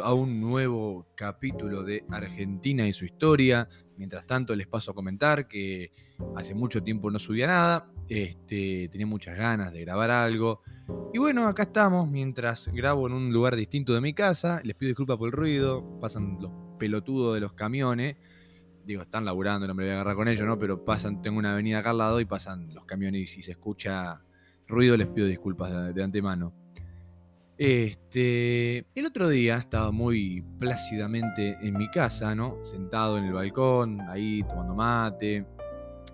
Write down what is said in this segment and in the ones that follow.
A un nuevo capítulo de Argentina y su historia. Mientras tanto, les paso a comentar que hace mucho tiempo no subía nada, este, tenía muchas ganas de grabar algo. Y bueno, acá estamos, mientras grabo en un lugar distinto de mi casa. Les pido disculpas por el ruido, pasan los pelotudos de los camiones. Digo, están laburando, no me voy a agarrar con ellos, ¿no? Pero pasan, tengo una avenida acá al lado y pasan los camiones y si se escucha ruido les pido disculpas de antemano. Este, el otro día estaba muy plácidamente en mi casa, ¿no? Sentado en el balcón, ahí tomando mate,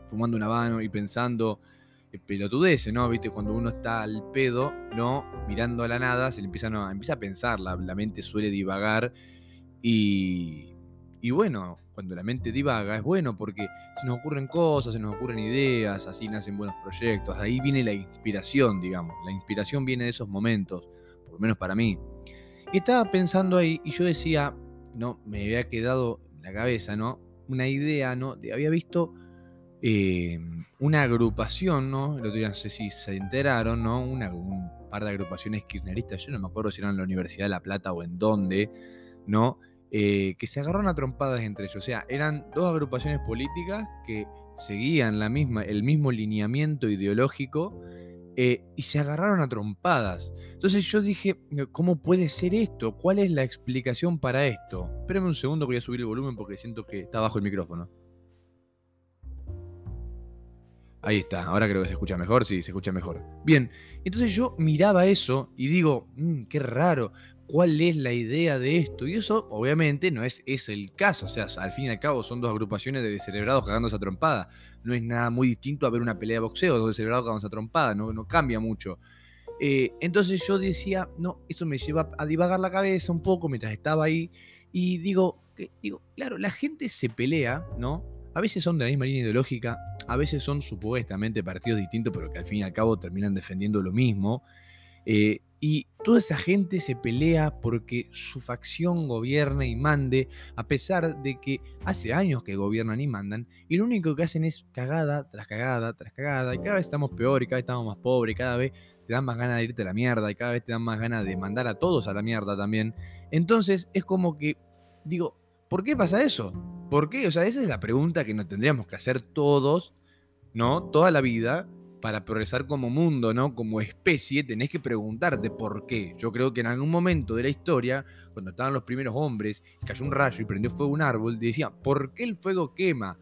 fumando un habano y pensando en pelotudeces, ¿no? Viste, cuando uno está al pedo, ¿no? Mirando a la nada, se le empieza, empieza a pensar, la, la mente suele divagar y, y bueno, cuando la mente divaga es bueno porque se nos ocurren cosas, se nos ocurren ideas, así nacen buenos proyectos, ahí viene la inspiración, digamos. La inspiración viene de esos momentos por menos para mí. Y estaba pensando ahí y yo decía, no, me había quedado en la cabeza, ¿no? Una idea, ¿no? había visto eh, una agrupación, ¿no? El otro día no sé si se enteraron, ¿no? Un par de agrupaciones kirchneristas, yo no me acuerdo si eran en la Universidad de La Plata o en dónde, ¿no? Eh, que se agarraron a trompadas entre ellos. O sea, eran dos agrupaciones políticas que seguían la misma, el mismo lineamiento ideológico eh, y se agarraron a trompadas. Entonces yo dije, ¿cómo puede ser esto? ¿Cuál es la explicación para esto? Espérame un segundo voy a subir el volumen porque siento que está bajo el micrófono. Ahí está, ahora creo que se escucha mejor, sí, se escucha mejor. Bien, entonces yo miraba eso y digo, mmm, qué raro, cuál es la idea de esto. Y eso, obviamente, no es, es el caso. O sea, al fin y al cabo son dos agrupaciones de descerebrados cagándose a trompada. No es nada muy distinto a ver una pelea de boxeo, dos descerebrados cagándose a trompada, no, no cambia mucho. Eh, entonces yo decía, no, eso me lleva a divagar la cabeza un poco mientras estaba ahí. Y digo, digo, claro, la gente se pelea, ¿no? A veces son de la misma línea ideológica, a veces son supuestamente partidos distintos, pero que al fin y al cabo terminan defendiendo lo mismo. Eh, y toda esa gente se pelea porque su facción gobierne y mande, a pesar de que hace años que gobiernan y mandan, y lo único que hacen es cagada tras cagada tras cagada, y cada vez estamos peor, y cada vez estamos más pobres, y cada vez te dan más ganas de irte a la mierda, y cada vez te dan más ganas de mandar a todos a la mierda también. Entonces es como que, digo, ¿por qué pasa eso? ¿Por qué? O sea, esa es la pregunta que nos tendríamos que hacer todos, ¿no? Toda la vida para progresar como mundo, ¿no? Como especie, tenés que preguntarte por qué. Yo creo que en algún momento de la historia, cuando estaban los primeros hombres, cayó un rayo y prendió fuego un árbol, decía, ¿por qué el fuego quema?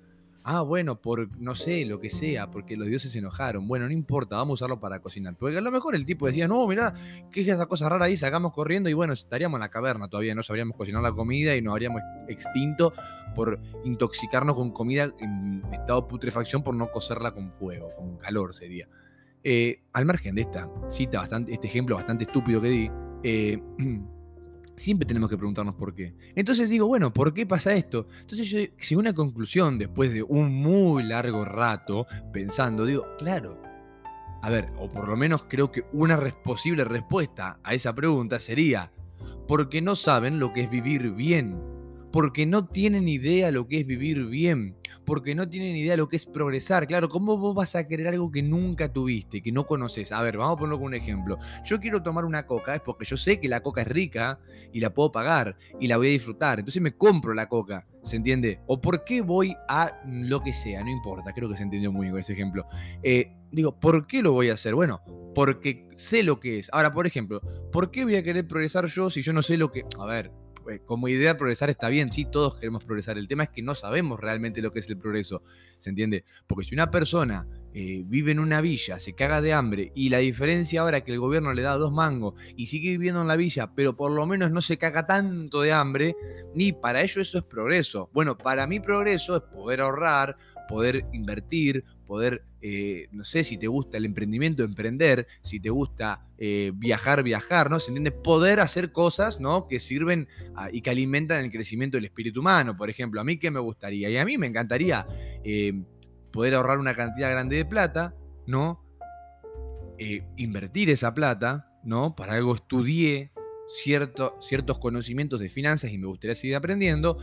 Ah, bueno, por no sé, lo que sea, porque los dioses se enojaron. Bueno, no importa, vamos a usarlo para cocinar. Porque a lo mejor el tipo decía, no, mirá, ¿qué es esa cosa rara ahí? Sacamos corriendo y bueno, estaríamos en la caverna todavía, no sabríamos cocinar la comida y nos habríamos extinto por intoxicarnos con comida en estado de putrefacción por no cocerla con fuego, con calor sería. Eh, al margen de esta cita, bastante, este ejemplo bastante estúpido que di, eh, siempre tenemos que preguntarnos por qué. Entonces digo, bueno, ¿por qué pasa esto? Entonces yo llegué a una conclusión después de un muy largo rato pensando, digo, claro, a ver, o por lo menos creo que una posible respuesta a esa pregunta sería, porque no saben lo que es vivir bien porque no tienen idea lo que es vivir bien, porque no tienen idea lo que es progresar. Claro, ¿cómo vos vas a querer algo que nunca tuviste, que no conoces? A ver, vamos a ponerlo con un ejemplo. Yo quiero tomar una coca, es porque yo sé que la coca es rica y la puedo pagar y la voy a disfrutar. Entonces me compro la coca, ¿se entiende? ¿O por qué voy a lo que sea? No importa, creo que se entendió muy bien ese ejemplo. Eh, digo, ¿por qué lo voy a hacer? Bueno, porque sé lo que es. Ahora, por ejemplo, ¿por qué voy a querer progresar yo si yo no sé lo que... A ver, como idea progresar está bien, sí, todos queremos progresar. El tema es que no sabemos realmente lo que es el progreso, ¿se entiende? Porque si una persona eh, vive en una villa, se caga de hambre y la diferencia ahora es que el gobierno le da dos mangos y sigue viviendo en la villa, pero por lo menos no se caga tanto de hambre, ni para ello eso es progreso. Bueno, para mí progreso es poder ahorrar, poder invertir, poder, eh, no sé, si te gusta el emprendimiento, emprender, si te gusta eh, viajar, viajar, ¿no? ¿Se entiende? Poder hacer cosas, ¿no? Que sirven y que alimentan el crecimiento del espíritu humano, por ejemplo. A mí, ¿qué me gustaría? Y a mí me encantaría eh, poder ahorrar una cantidad grande de plata, ¿no? invertir esa plata, ¿no? Para algo estudié ciertos conocimientos de finanzas y me gustaría seguir aprendiendo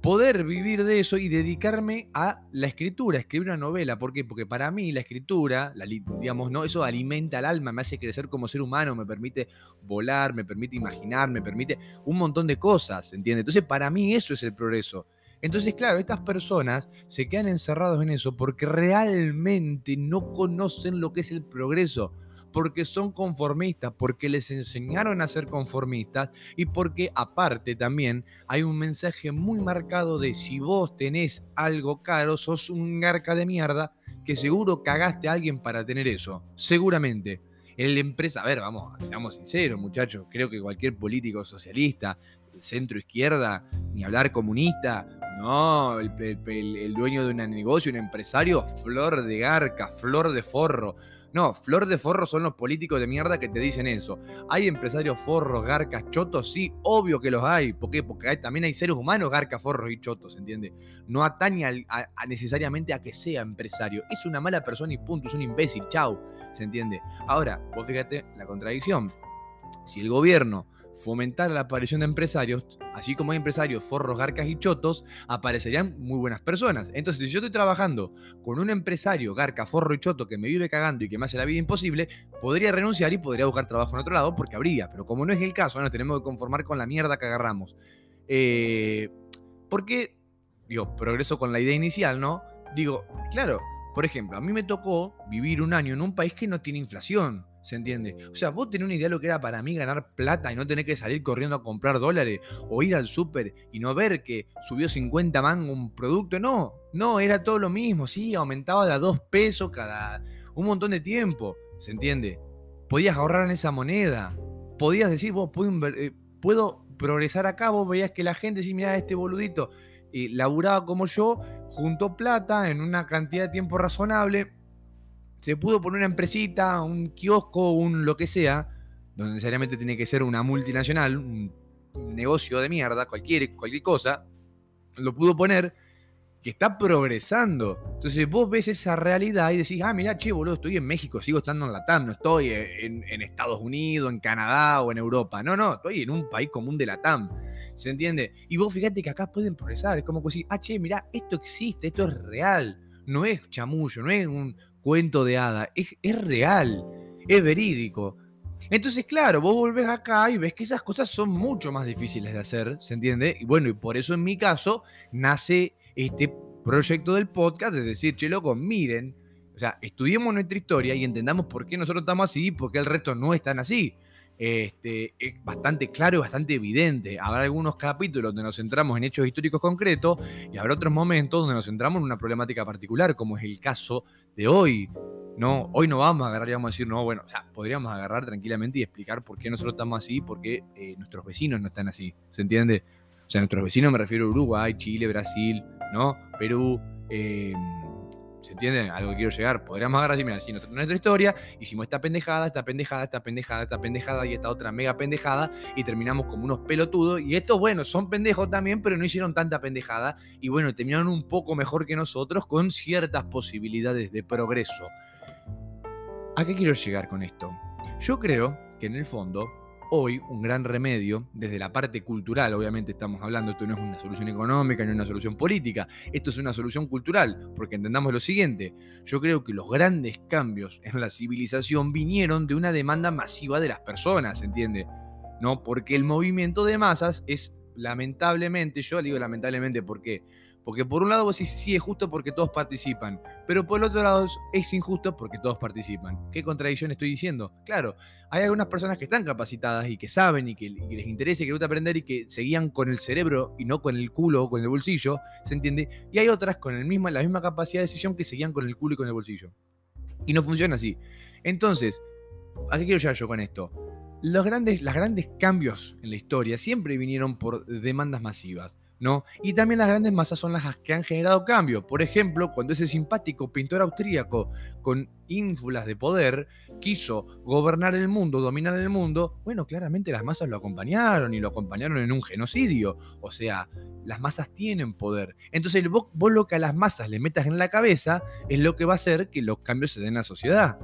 poder vivir de eso y dedicarme a la escritura, escribir una novela. ¿Por qué? Porque para mí la escritura, digamos, ¿no? eso alimenta al alma, me hace crecer como ser humano, me permite volar, me permite imaginar, me permite un montón de cosas, ¿entiendes? Entonces, para mí eso es el progreso. Entonces, claro, estas personas se quedan encerrados en eso porque realmente no conocen lo que es el progreso porque son conformistas, porque les enseñaron a ser conformistas y porque aparte también hay un mensaje muy marcado de si vos tenés algo caro, sos un garca de mierda, que seguro cagaste a alguien para tener eso, seguramente. El empresa, a ver, vamos, seamos sinceros muchachos, creo que cualquier político socialista, centro izquierda, ni hablar comunista, no, el, el dueño de un negocio, un empresario, flor de garca, flor de forro no, flor de forro son los políticos de mierda que te dicen eso. ¿Hay empresarios forros, garcas, chotos? Sí, obvio que los hay. ¿Por qué? Porque también hay seres humanos garcas, forros y chotos, ¿entiendes? No atañe necesariamente a que sea empresario. Es una mala persona y punto, es un imbécil, chau, ¿se entiende? Ahora, vos fíjate la contradicción. Si el gobierno fomentar la aparición de empresarios, así como hay empresarios forros, garcas y chotos, aparecerían muy buenas personas. Entonces, si yo estoy trabajando con un empresario garca, forro y choto que me vive cagando y que me hace la vida imposible, podría renunciar y podría buscar trabajo en otro lado porque habría. Pero como no es el caso, nos tenemos que conformar con la mierda que agarramos. Eh, porque, digo, progreso con la idea inicial, ¿no? Digo, claro, por ejemplo, a mí me tocó vivir un año en un país que no tiene inflación. ¿Se entiende? O sea, vos tenés una idea de lo que era para mí ganar plata y no tener que salir corriendo a comprar dólares o ir al súper y no ver que subió 50 mangos un producto. No, no, era todo lo mismo. Sí, aumentaba de a 2 pesos cada un montón de tiempo. ¿Se entiende? Podías ahorrar en esa moneda. Podías decir, vos puedo, eh, progresar acá. Vos veías que la gente decía, mira, este boludito y laburaba como yo, juntó plata en una cantidad de tiempo razonable se pudo poner una empresita, un kiosco, un lo que sea, donde necesariamente tiene que ser una multinacional, un negocio de mierda, cualquier, cualquier cosa, lo pudo poner que está progresando. Entonces vos ves esa realidad y decís, ah, mira, che, boludo, estoy en México, sigo estando en Latam, no estoy en, Estados Unidos, en Canadá o en Europa. No, no, estoy en un país común de Latam. ¿Se entiende? Y vos fíjate que acá pueden progresar. Es como que decís, ah, che, mira, esto existe, esto es real. No es chamullo, no es un, cuento de hada, es, real, es verídico. Entonces, claro, vos volvés acá y ves que esas cosas son mucho más difíciles de hacer, ¿se entiende? Y bueno, y por eso en mi caso nace este proyecto del podcast, es decir, che, loco, miren, o sea, estudiemos nuestra historia y entendamos por qué nosotros estamos así y por qué el resto no están así. Este, es bastante claro y bastante evidente. Habrá algunos capítulos donde nos centramos en hechos históricos concretos y habrá otros momentos donde nos centramos en una problemática particular, como es el caso de hoy. No, hoy no vamos a agarrar y vamos a decir, no, bueno, o sea, podríamos agarrar tranquilamente y explicar por qué nosotros estamos así, por qué eh, nuestros vecinos no están así. ¿Se entiende? O sea, nuestros vecinos me refiero a Uruguay, Chile, Brasil, ¿no? Perú. Eh, ¿Se entiende? A que quiero llegar. Podríamos agarrar así, mira, si nosotros nuestra historia, hicimos esta pendejada, esta pendejada, esta pendejada, esta pendejada y esta otra mega pendejada y terminamos como unos pelotudos. Y estos, bueno, son pendejos también, pero no hicieron tanta pendejada. Y bueno, terminaron un poco mejor que nosotros con ciertas posibilidades de progreso. ¿A qué quiero llegar con esto? Yo creo que en el fondo hoy un gran remedio, desde la parte cultural, obviamente estamos hablando, esto no es una solución económica, no es una solución política, esto es una solución cultural, porque entendamos lo siguiente, yo creo que los grandes cambios en la civilización vinieron de una demanda masiva de las personas, ¿entiende? ¿No? Porque el movimiento de masas es lamentablemente, yo digo lamentablemente porque porque por un lado vos sí, es justo porque todos participan, pero por el otro lado es injusto porque todos participan. ¿Qué contradicción estoy diciendo? Claro, hay algunas personas que están capacitadas y que saben y que, les interesa y que gusta aprender y que se guían con el cerebro y no con el culo o con el bolsillo, ¿se entiende? Y hay otras con el la misma capacidad de decisión que se guían con el culo y con el bolsillo. Y no funciona así. Entonces, ¿a qué quiero llegar yo con esto? Los grandes, los grandes cambios en la historia siempre vinieron por demandas masivas. ¿no? Y también las grandes masas son las que han generado cambio. Por ejemplo, cuando ese simpático pintor austríaco con ínfulas de poder quiso gobernar el mundo, dominar el mundo, bueno, claramente las masas lo acompañaron y lo acompañaron en un genocidio. O sea, las masas tienen poder. Entonces, vos, vos lo que a las masas le metas en la cabeza es lo que va a hacer que los cambios se den en la sociedad.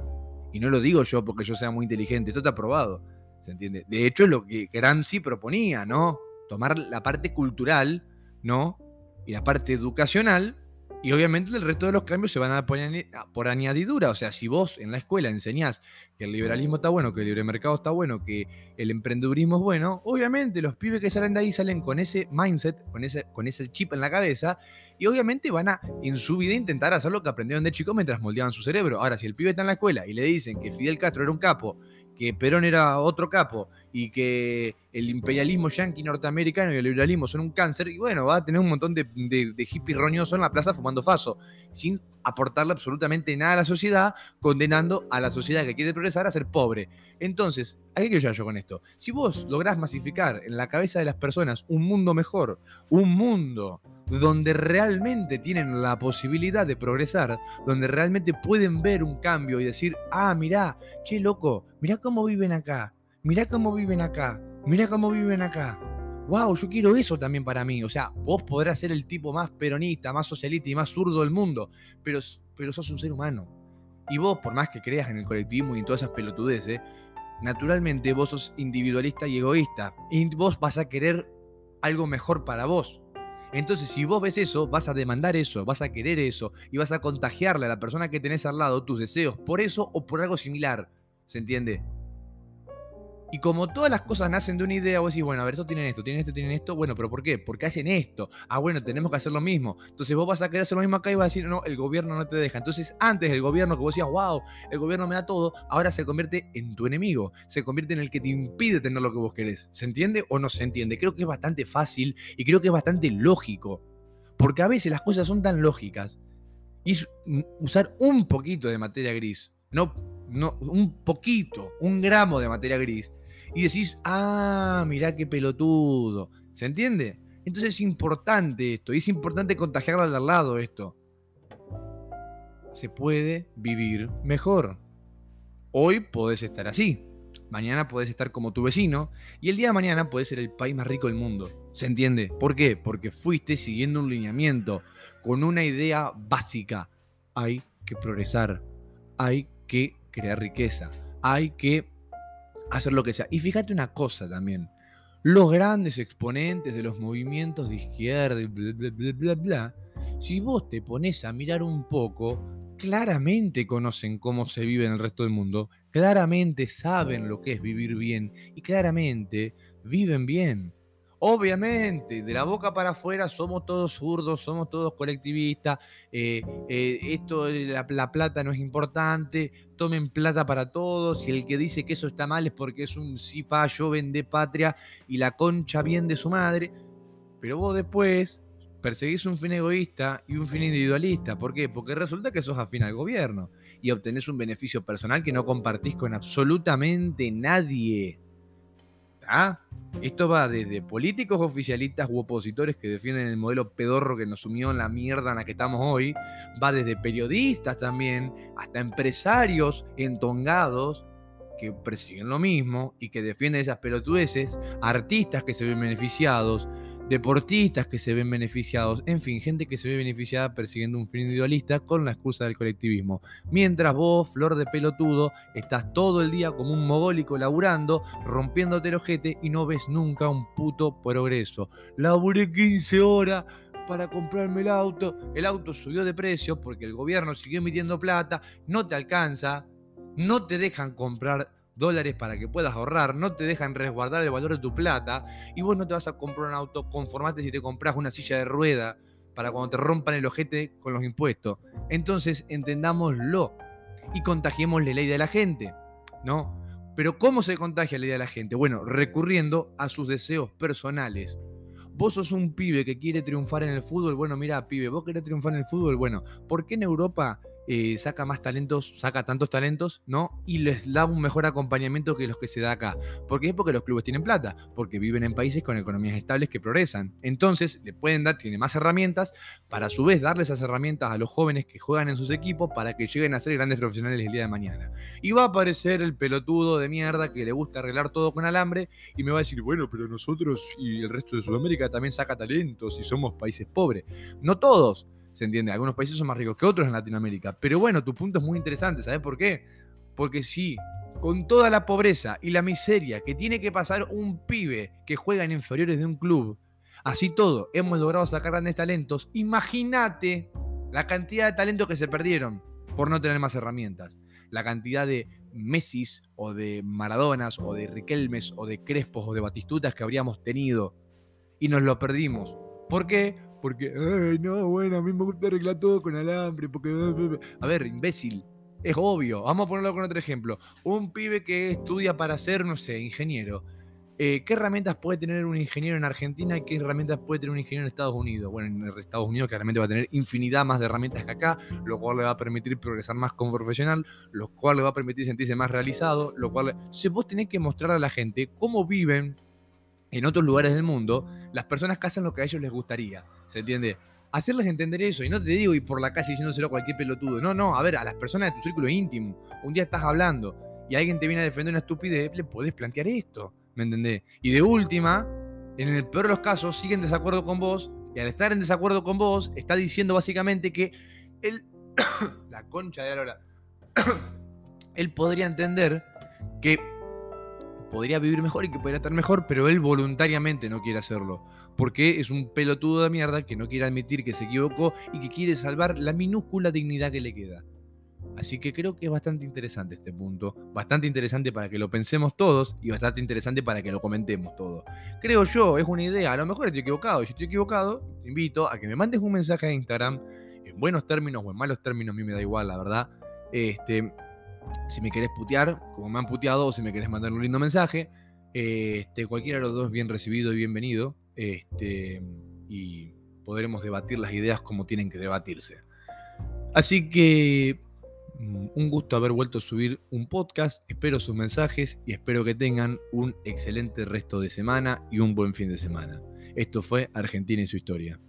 Y no lo digo yo porque yo sea muy inteligente, esto está probado. ¿Se entiende? De hecho, es lo que Gramsci proponía, ¿no? tomar la parte cultural, ¿no? y la parte educacional, y obviamente el resto de los cambios se van a dar por, añadidura. O sea, si vos en la escuela enseñás que el liberalismo está bueno, que el libre mercado está bueno, que el emprendedurismo es bueno, obviamente los pibes que salen de ahí salen con ese mindset, con ese, con ese chip en la cabeza, y obviamente van a en su vida intentar hacer lo que aprendieron de chicos mientras moldeaban su cerebro. Ahora, si el pibe está en la escuela y le dicen que Fidel Castro era un capo que Perón era otro capo y que el imperialismo yanqui norteamericano y el liberalismo son un cáncer, y bueno, va a tener un montón de, de, hippies roñosos en la plaza fumando faso, sin aportarle absolutamente nada a la sociedad, condenando a la sociedad que quiere progresar a ser pobre. Entonces, ¿a qué quiero yo con esto? Si vos lográs masificar en la cabeza de las personas un mundo mejor, un mundo donde realmente tienen la posibilidad de progresar, donde realmente pueden ver un cambio y decir, ah, mirá, che loco, mirá cómo viven acá, mirá cómo viven acá, mirá cómo viven acá. Wow, yo quiero eso también para mí. O sea, vos podrás ser el tipo más peronista, más socialista y más zurdo del mundo, pero, pero sos un ser humano. Y vos, por más que creas en el colectivismo y en todas esas pelotudeces, naturalmente vos sos individualista y egoísta. Y vos vas a querer algo mejor para vos. Entonces, si vos ves eso, vas a demandar eso, vas a querer eso y vas a contagiarle a la persona que tenés al lado tus deseos por eso o por algo similar. ¿Se entiende? Y como todas las cosas nacen de una idea, vos decís, bueno, a ver, esto tienen esto, tienen esto, tienen esto. Bueno, pero ¿por qué? Porque hacen esto. Ah, bueno, tenemos que hacer lo mismo. Entonces vos vas a querer hacer lo mismo acá y vas a decir, no, el gobierno no te deja. Entonces, antes el gobierno que vos decías, wow, el gobierno me da todo, ahora se convierte en tu enemigo. Se convierte en el que te impide tener lo que vos querés. ¿Se entiende o no se entiende? Creo que es bastante fácil y creo que es bastante lógico. Porque a veces las cosas son tan lógicas. Y usar un poquito de materia gris. No, no, un poquito, un gramo de materia gris y decís, ah, mirá qué pelotudo. ¿Se entiende? Entonces es importante esto, y es importante contagiarla al lado esto. Se puede vivir mejor. Hoy podés estar así, mañana podés estar como tu vecino, y el día de mañana podés ser el país más rico del mundo. ¿Se entiende? ¿Por qué? Porque fuiste siguiendo un lineamiento, con una idea básica. Hay que progresar, hay que crear riqueza, hay que hacer lo que sea. Y fíjate una cosa también. Los grandes exponentes de los movimientos de izquierda bla, bla, bla, bla, bla, si vos te pones a mirar un poco, claramente conocen cómo se vive en el resto del mundo, claramente saben lo que es vivir bien y claramente viven bien. Obviamente, de la boca para afuera somos todos zurdos, somos todos colectivistas, eh, eh, esto, la, la, plata no es importante, tomen plata para todos, y el que dice que eso está mal es porque es un pa, yo vende patria y la concha bien de su madre, pero vos después perseguís un fin egoísta y un fin individualista, ¿por qué? Porque resulta que sos afín al gobierno y obtenés un beneficio personal que no compartís con absolutamente nadie. ¿Ah? Esto va desde políticos oficialistas u opositores que defienden el modelo pedorro que nos sumió en la mierda en la que estamos hoy, va desde periodistas también, hasta empresarios entongados que persiguen lo mismo y que defienden esas pelotudeces, artistas que se ven beneficiados, deportistas que se ven beneficiados, en fin, gente que se ve beneficiada persiguiendo un fin individualista con la excusa del colectivismo. Mientras vos, flor de pelotudo, estás todo el día como un mogólico laburando, rompiéndote el ojete y no ves nunca un puto progreso. Laburé 15 horas para comprarme el auto, el auto subió de precio porque el gobierno siguió emitiendo plata, no te alcanza, no te dejan comprar dólares para que puedas ahorrar, no te dejan resguardar el valor de tu plata y vos no te vas a comprar un auto, conformate si te compras una silla de rueda para cuando te rompan el ojete con los impuestos. Entonces, entendámoslo y contagiemos la idea de la gente, ¿no? Pero ¿cómo se contagia la idea de la gente? Bueno, recurriendo a sus deseos personales. Vos sos un pibe que quiere triunfar en el fútbol. Bueno, mira, pibe, vos querés triunfar en el fútbol. Bueno, ¿por qué en Europa eh, saca más talentos, saca tantos talentos, ¿no? Y les da un mejor acompañamiento que los que se da acá. ¿Por qué? Porque los clubes tienen plata, porque viven en países con economías estables que progresan. Entonces, le pueden dar, tiene más herramientas para a su vez darle esas herramientas a los jóvenes que juegan en sus equipos para que lleguen a ser grandes profesionales el día de mañana. Y va a aparecer el pelotudo de mierda que le gusta arreglar todo con alambre y me va a decir, bueno, pero nosotros y el resto de Sudamérica también saca talentos y somos países pobres. No todos ¿Se entiende? Algunos países son más ricos que otros en Latinoamérica. Pero bueno, tu punto es muy interesante. ¿Sabes por qué? Porque sí, con toda la pobreza y la miseria que tiene que pasar un pibe que juega en inferiores de un club, Así todo, hemos logrado sacar grandes talentos. Imagínate la cantidad de talentos que se perdieron por no tener más herramientas. La cantidad de Messis o de Maradonas o de Riquelmes o de Crespos o de Batistutas que habríamos tenido y nos lo perdimos. ¿Por qué? Porque, ay, no, bueno, a mí me gusta arreglar todo con alambre, porque... A ver, imbécil, es obvio. Vamos a ponerlo con otro ejemplo. Un pibe que estudia para ser, no sé, ingeniero. Eh, ¿Qué herramientas puede tener un ingeniero en Argentina y qué herramientas puede tener un ingeniero en Estados Unidos? Bueno, en Estados Unidos claramente va a tener infinidad más de herramientas que acá, lo cual le va a permitir progresar más como profesional, lo cual le va a permitir sentirse más realizado, lo cual... Vos tenés que mostrar a la gente cómo viven en otros lugares del mundo las personas que hacen lo que a ellos les gustaría. ¿Se entiende? Hacerles entender eso. Y no te digo ir por la calle diciéndoselo a cualquier pelotudo. No, no, a ver, a las personas de tu círculo íntimo. Un día estás hablando y alguien te viene a defender una estupidez, le podés plantear esto. ¿Me entendés? Y de última, en el peor de los casos, sigue en desacuerdo con vos. Y al estar en desacuerdo con vos, está diciendo básicamente que él. la concha de la él podría entender que podría vivir mejor y que podría estar mejor, pero él voluntariamente no quiere hacerlo. Porque es un pelotudo de mierda que no quiere admitir que se equivocó y que quiere salvar la minúscula dignidad que le queda. Así que creo que es bastante interesante este punto, bastante interesante para que lo pensemos todos y bastante interesante para que lo comentemos todos. Creo yo, es una idea, a lo mejor estoy equivocado, si estoy equivocado, te invito a que me mandes un mensaje a Instagram, en buenos términos o en malos términos, a mí me da igual, la verdad. Este, si me querés putear, como me han puteado, o si me querés mandar un lindo mensaje, este, cualquiera de los dos bien recibido y bienvenido. Este, y podremos debatir las ideas como tienen que debatirse. Así que mm, un gusto haber vuelto a subir un podcast. Espero sus mensajes y espero que tengan un excelente resto de semana y un buen fin de semana. Esto fue Argentina y su historia.